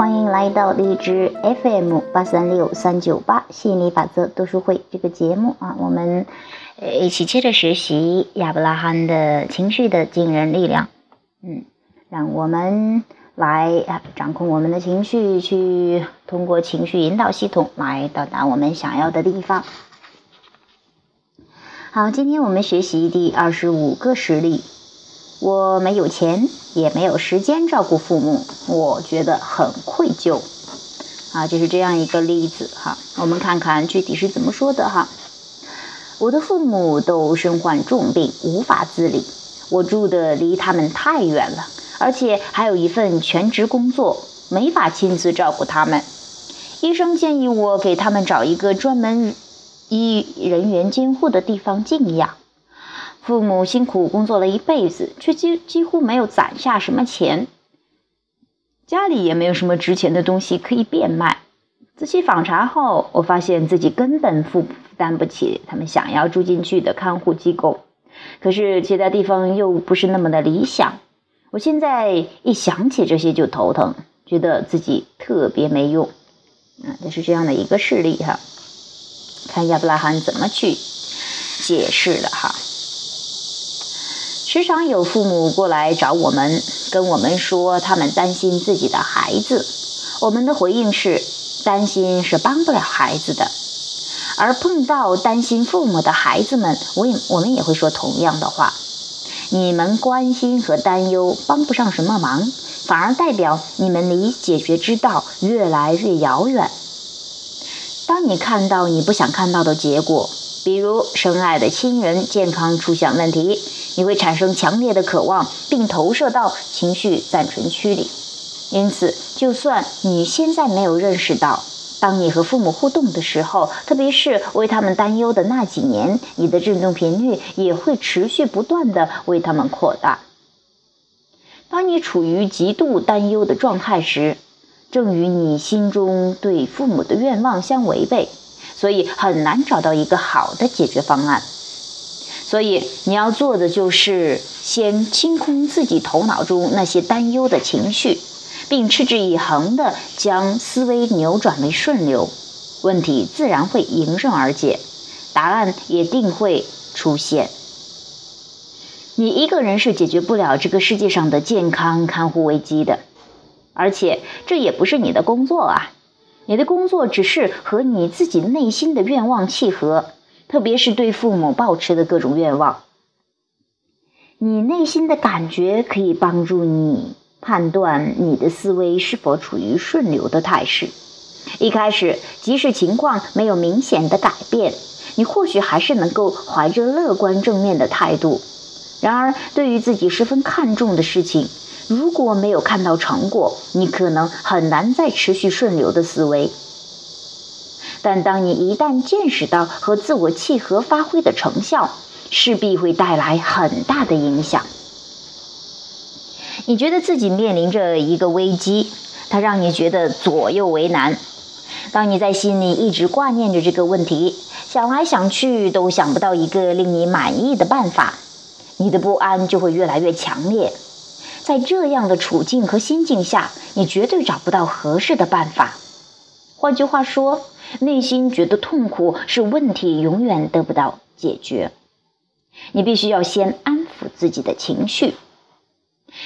欢迎来到荔枝 FM 八三六三九八吸引力法则读书会这个节目啊，我们呃一起接着学习亚伯拉罕的情绪的惊人力量，嗯，让我们来啊掌控我们的情绪，去通过情绪引导系统来到达我们想要的地方。好，今天我们学习第二十五个实例。我没有钱，也没有时间照顾父母，我觉得很愧疚。啊，就是这样一个例子哈。我们看看具体是怎么说的哈。我的父母都身患重病，无法自理。我住的离他们太远了，而且还有一份全职工作，没法亲自照顾他们。医生建议我给他们找一个专门医人员监护的地方静养。父母辛苦工作了一辈子，却几几乎没有攒下什么钱，家里也没有什么值钱的东西可以变卖。仔细访查后，我发现自己根本负担不起他们想要住进去的看护机构，可是其他地方又不是那么的理想。我现在一想起这些就头疼，觉得自己特别没用。啊，这是这样的一个事例哈，看亚伯拉罕怎么去解释的哈。时常有父母过来找我们，跟我们说他们担心自己的孩子。我们的回应是：担心是帮不了孩子的。而碰到担心父母的孩子们，我也我们也会说同样的话：你们关心和担忧帮不上什么忙，反而代表你们离解决之道越来越遥远。当你看到你不想看到的结果，比如深爱的亲人健康出现问题。你会产生强烈的渴望，并投射到情绪暂存区里。因此，就算你现在没有认识到，当你和父母互动的时候，特别是为他们担忧的那几年，你的振动频率也会持续不断的为他们扩大。当你处于极度担忧的状态时，正与你心中对父母的愿望相违背，所以很难找到一个好的解决方案。所以你要做的就是先清空自己头脑中那些担忧的情绪，并持之以恒地将思维扭转为顺流，问题自然会迎刃而解，答案也定会出现。你一个人是解决不了这个世界上的健康看护危机的，而且这也不是你的工作啊！你的工作只是和你自己内心的愿望契合。特别是对父母抱持的各种愿望，你内心的感觉可以帮助你判断你的思维是否处于顺流的态势。一开始，即使情况没有明显的改变，你或许还是能够怀着乐观正面的态度。然而，对于自己十分看重的事情，如果没有看到成果，你可能很难再持续顺流的思维。但当你一旦见识到和自我契合发挥的成效，势必会带来很大的影响。你觉得自己面临着一个危机，它让你觉得左右为难。当你在心里一直挂念着这个问题，想来想去都想不到一个令你满意的办法，你的不安就会越来越强烈。在这样的处境和心境下，你绝对找不到合适的办法。换句话说，内心觉得痛苦是问题永远得不到解决。你必须要先安抚自己的情绪。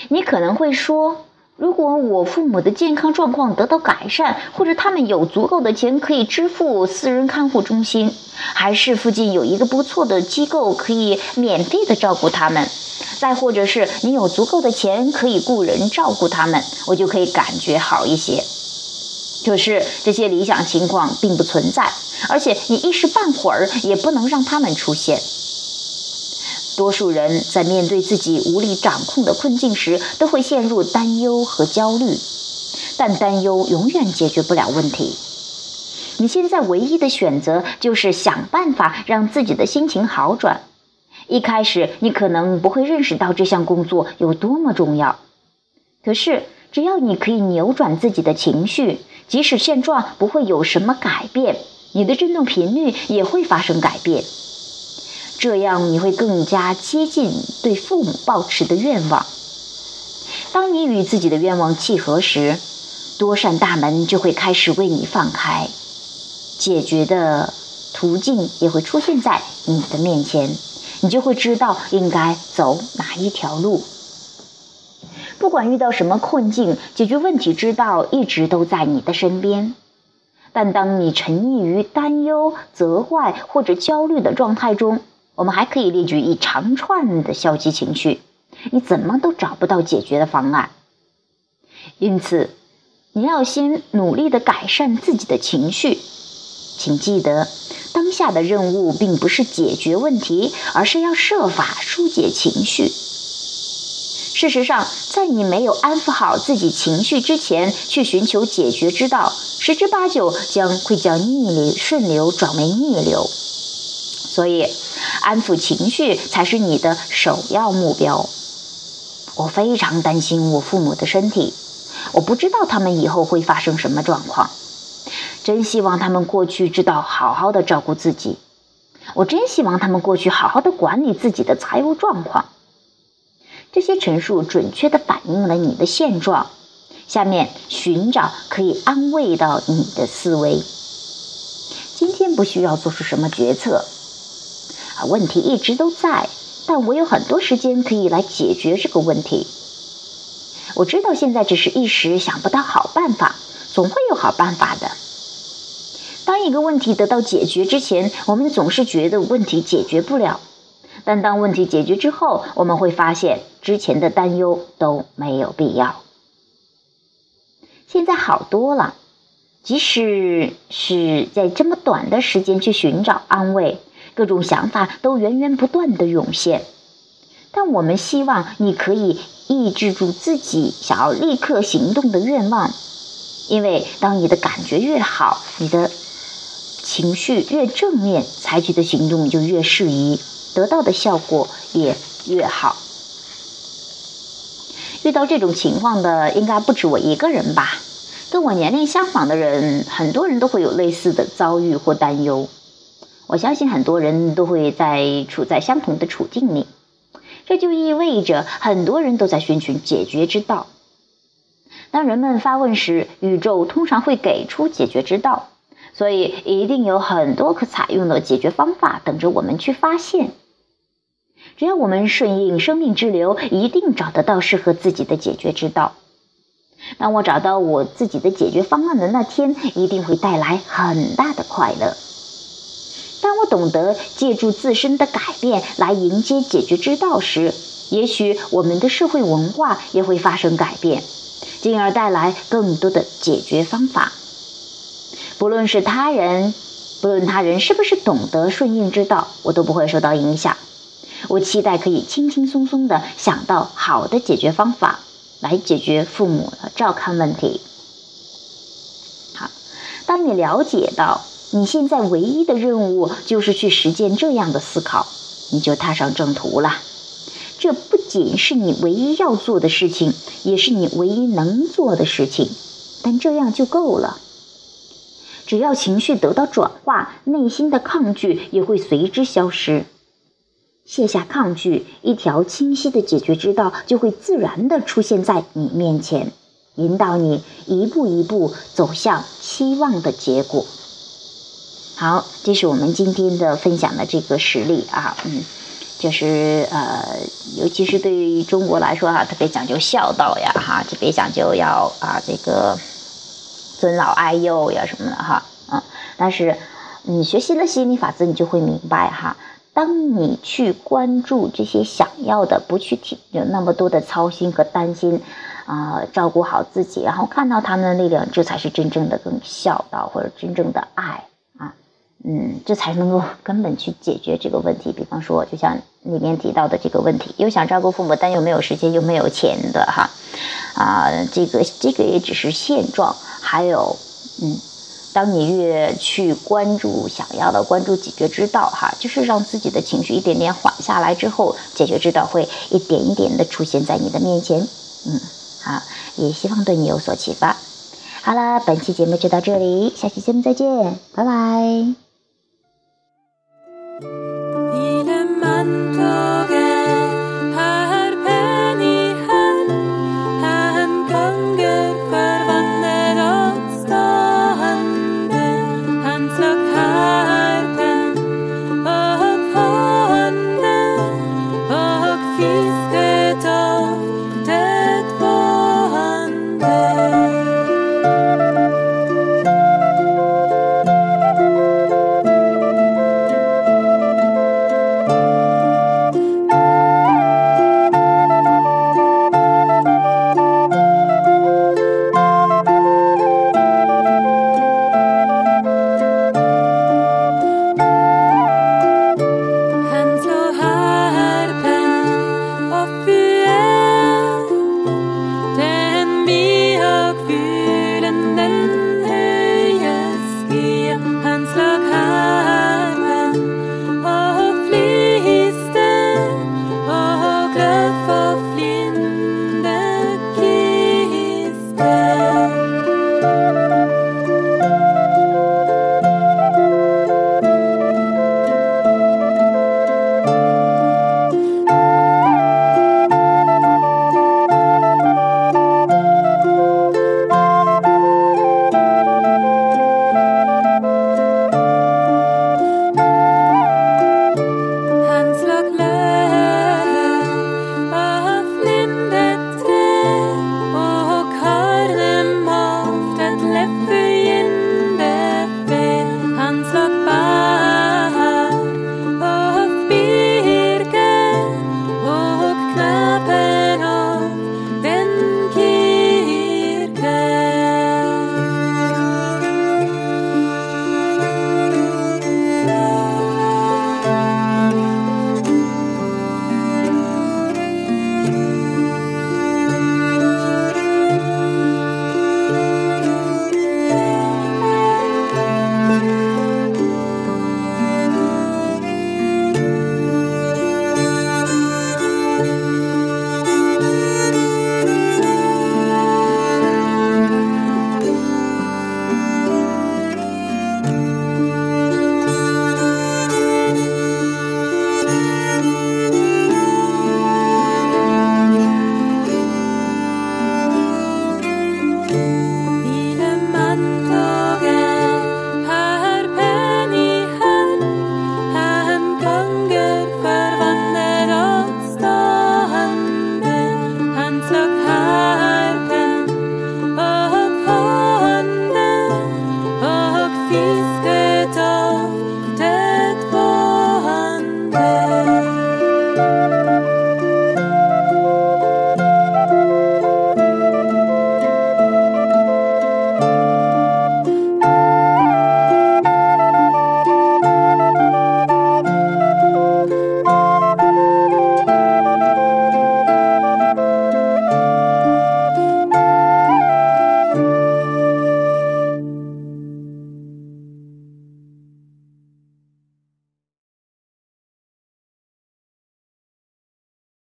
你可能会说，如果我父母的健康状况得到改善，或者他们有足够的钱可以支付私人看护中心，还是附近有一个不错的机构可以免费的照顾他们，再或者是你有足够的钱可以雇人照顾他们，我就可以感觉好一些。可是这些理想情况并不存在，而且你一时半会儿也不能让他们出现。多数人在面对自己无力掌控的困境时，都会陷入担忧和焦虑，但担忧永远解决不了问题。你现在唯一的选择就是想办法让自己的心情好转。一开始你可能不会认识到这项工作有多么重要，可是只要你可以扭转自己的情绪。即使现状不会有什么改变，你的振动频率也会发生改变。这样你会更加接近对父母抱持的愿望。当你与自己的愿望契合时，多扇大门就会开始为你放开，解决的途径也会出现在你的面前，你就会知道应该走哪一条路。不管遇到什么困境，解决问题之道一直都在你的身边。但当你沉溺于担忧、责怪或者焦虑的状态中，我们还可以列举一长串的消极情绪，你怎么都找不到解决的方案。因此，你要先努力的改善自己的情绪。请记得，当下的任务并不是解决问题，而是要设法疏解情绪。事实上，在你没有安抚好自己情绪之前，去寻求解决之道，十之八九将会将逆流顺流转为逆流。所以，安抚情绪才是你的首要目标。我非常担心我父母的身体，我不知道他们以后会发生什么状况。真希望他们过去知道好好的照顾自己，我真希望他们过去好好的管理自己的财务状况。这些陈述准确的反映了你的现状。下面寻找可以安慰到你的思维。今天不需要做出什么决策，啊，问题一直都在，但我有很多时间可以来解决这个问题。我知道现在只是一时想不到好办法，总会有好办法的。当一个问题得到解决之前，我们总是觉得问题解决不了。但当问题解决之后，我们会发现之前的担忧都没有必要。现在好多了，即使是在这么短的时间去寻找安慰，各种想法都源源不断的涌现。但我们希望你可以抑制住自己想要立刻行动的愿望，因为当你的感觉越好，你的情绪越正面，采取的行动就越适宜。得到的效果也越好。遇到这种情况的应该不止我一个人吧？跟我年龄相仿的人，很多人都会有类似的遭遇或担忧。我相信很多人都会在处在相同的处境里，这就意味着很多人都在寻求解决之道。当人们发问时，宇宙通常会给出解决之道，所以一定有很多可采用的解决方法等着我们去发现。只要我们顺应生命之流，一定找得到适合自己的解决之道。当我找到我自己的解决方案的那天，一定会带来很大的快乐。当我懂得借助自身的改变来迎接解决之道时，也许我们的社会文化也会发生改变，进而带来更多的解决方法。不论是他人，不论他人是不是懂得顺应之道，我都不会受到影响。我期待可以轻轻松松的想到好的解决方法，来解决父母的照看问题。好，当你了解到你现在唯一的任务就是去实践这样的思考，你就踏上正途了。这不仅是你唯一要做的事情，也是你唯一能做的事情，但这样就够了。只要情绪得到转化，内心的抗拒也会随之消失。卸下抗拒，一条清晰的解决之道就会自然的出现在你面前，引导你一步一步走向期望的结果。好，这是我们今天的分享的这个实例啊，嗯，就是呃，尤其是对于中国来说啊，特别讲究孝道呀，哈，特别讲究要啊这个尊老爱幼呀什么的哈，嗯，但是你学习了心理法则，你就会明白哈。当你去关注这些想要的，不去提有那么多的操心和担心，啊，照顾好自己，然后看到他们的力量，这才是真正的更孝道或者真正的爱，嗯，这才能够根本去解决这个问题。比方说，就像里面提到的这个问题，又想照顾父母，但又没有时间，又没有钱的哈，啊，这个这个也只是现状，还有，嗯。当你越去关注想要的，关注解决之道，哈，就是让自己的情绪一点点缓下来之后，解决之道会一点一点的出现在你的面前。嗯，好，也希望对你有所启发。好了，本期节目就到这里，下期节目再见，拜拜。